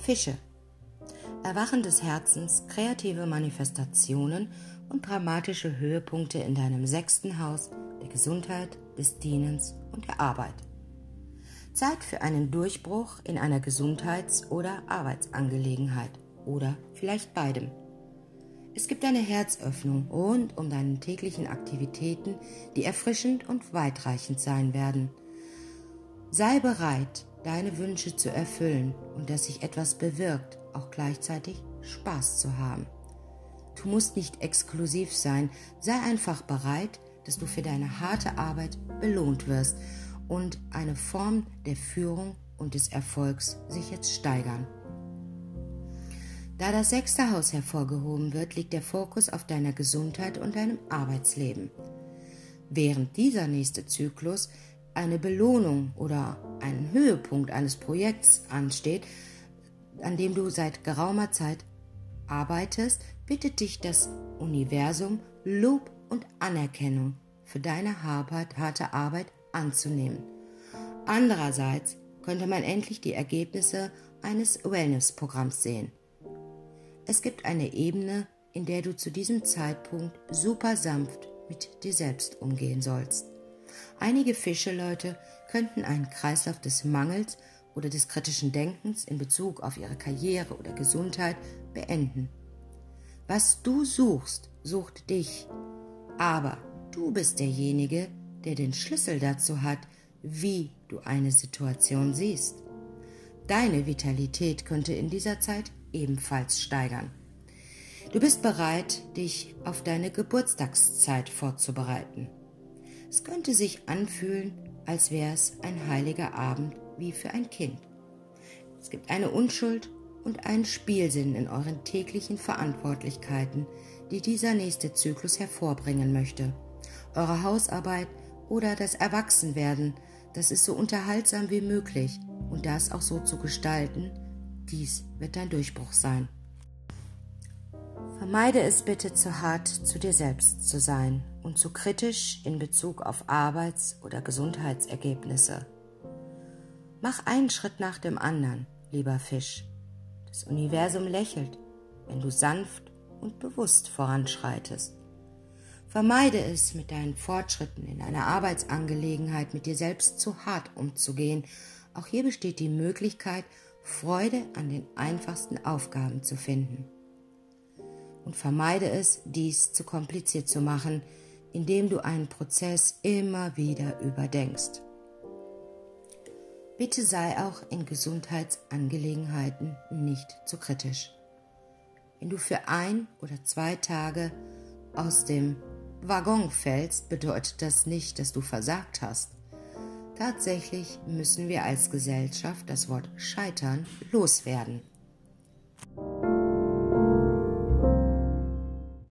Fische. Erwachen des Herzens, kreative Manifestationen und dramatische Höhepunkte in deinem sechsten Haus der Gesundheit, des Dienens und der Arbeit. Zeit für einen Durchbruch in einer Gesundheits- oder Arbeitsangelegenheit oder vielleicht beidem. Es gibt eine Herzöffnung rund um deine täglichen Aktivitäten, die erfrischend und weitreichend sein werden. Sei bereit, deine Wünsche zu erfüllen und dass sich etwas bewirkt, auch gleichzeitig Spaß zu haben. Du musst nicht exklusiv sein, sei einfach bereit, dass du für deine harte Arbeit belohnt wirst und eine Form der Führung und des Erfolgs sich jetzt steigern. Da das sechste Haus hervorgehoben wird, liegt der Fokus auf deiner Gesundheit und deinem Arbeitsleben. Während dieser nächste Zyklus eine Belohnung oder ein Höhepunkt eines Projekts ansteht, an dem du seit geraumer Zeit arbeitest, bittet dich das Universum, Lob und Anerkennung für deine harte Arbeit anzunehmen. Andererseits könnte man endlich die Ergebnisse eines Wellness-Programms sehen. Es gibt eine Ebene, in der du zu diesem Zeitpunkt super sanft mit dir selbst umgehen sollst. Einige Fischeleute könnten einen Kreislauf des Mangels oder des kritischen Denkens in Bezug auf ihre Karriere oder Gesundheit beenden. Was du suchst, sucht dich. Aber du bist derjenige, der den Schlüssel dazu hat, wie du eine Situation siehst. Deine Vitalität könnte in dieser Zeit ebenfalls steigern. Du bist bereit, dich auf deine Geburtstagszeit vorzubereiten. Es könnte sich anfühlen, als wäre es ein heiliger Abend wie für ein Kind. Es gibt eine Unschuld und einen Spielsinn in euren täglichen Verantwortlichkeiten, die dieser nächste Zyklus hervorbringen möchte. Eure Hausarbeit oder das Erwachsenwerden, das ist so unterhaltsam wie möglich und das auch so zu gestalten, dies wird dein Durchbruch sein. Vermeide es bitte zu hart zu dir selbst zu sein und zu kritisch in Bezug auf Arbeits- oder Gesundheitsergebnisse. Mach einen Schritt nach dem anderen, lieber Fisch. Das Universum lächelt, wenn du sanft und bewusst voranschreitest. Vermeide es, mit deinen Fortschritten in einer Arbeitsangelegenheit mit dir selbst zu hart umzugehen. Auch hier besteht die Möglichkeit, Freude an den einfachsten Aufgaben zu finden. Und vermeide es, dies zu kompliziert zu machen, indem du einen Prozess immer wieder überdenkst. Bitte sei auch in Gesundheitsangelegenheiten nicht zu kritisch. Wenn du für ein oder zwei Tage aus dem Waggon fällst, bedeutet das nicht, dass du versagt hast. Tatsächlich müssen wir als Gesellschaft das Wort scheitern loswerden.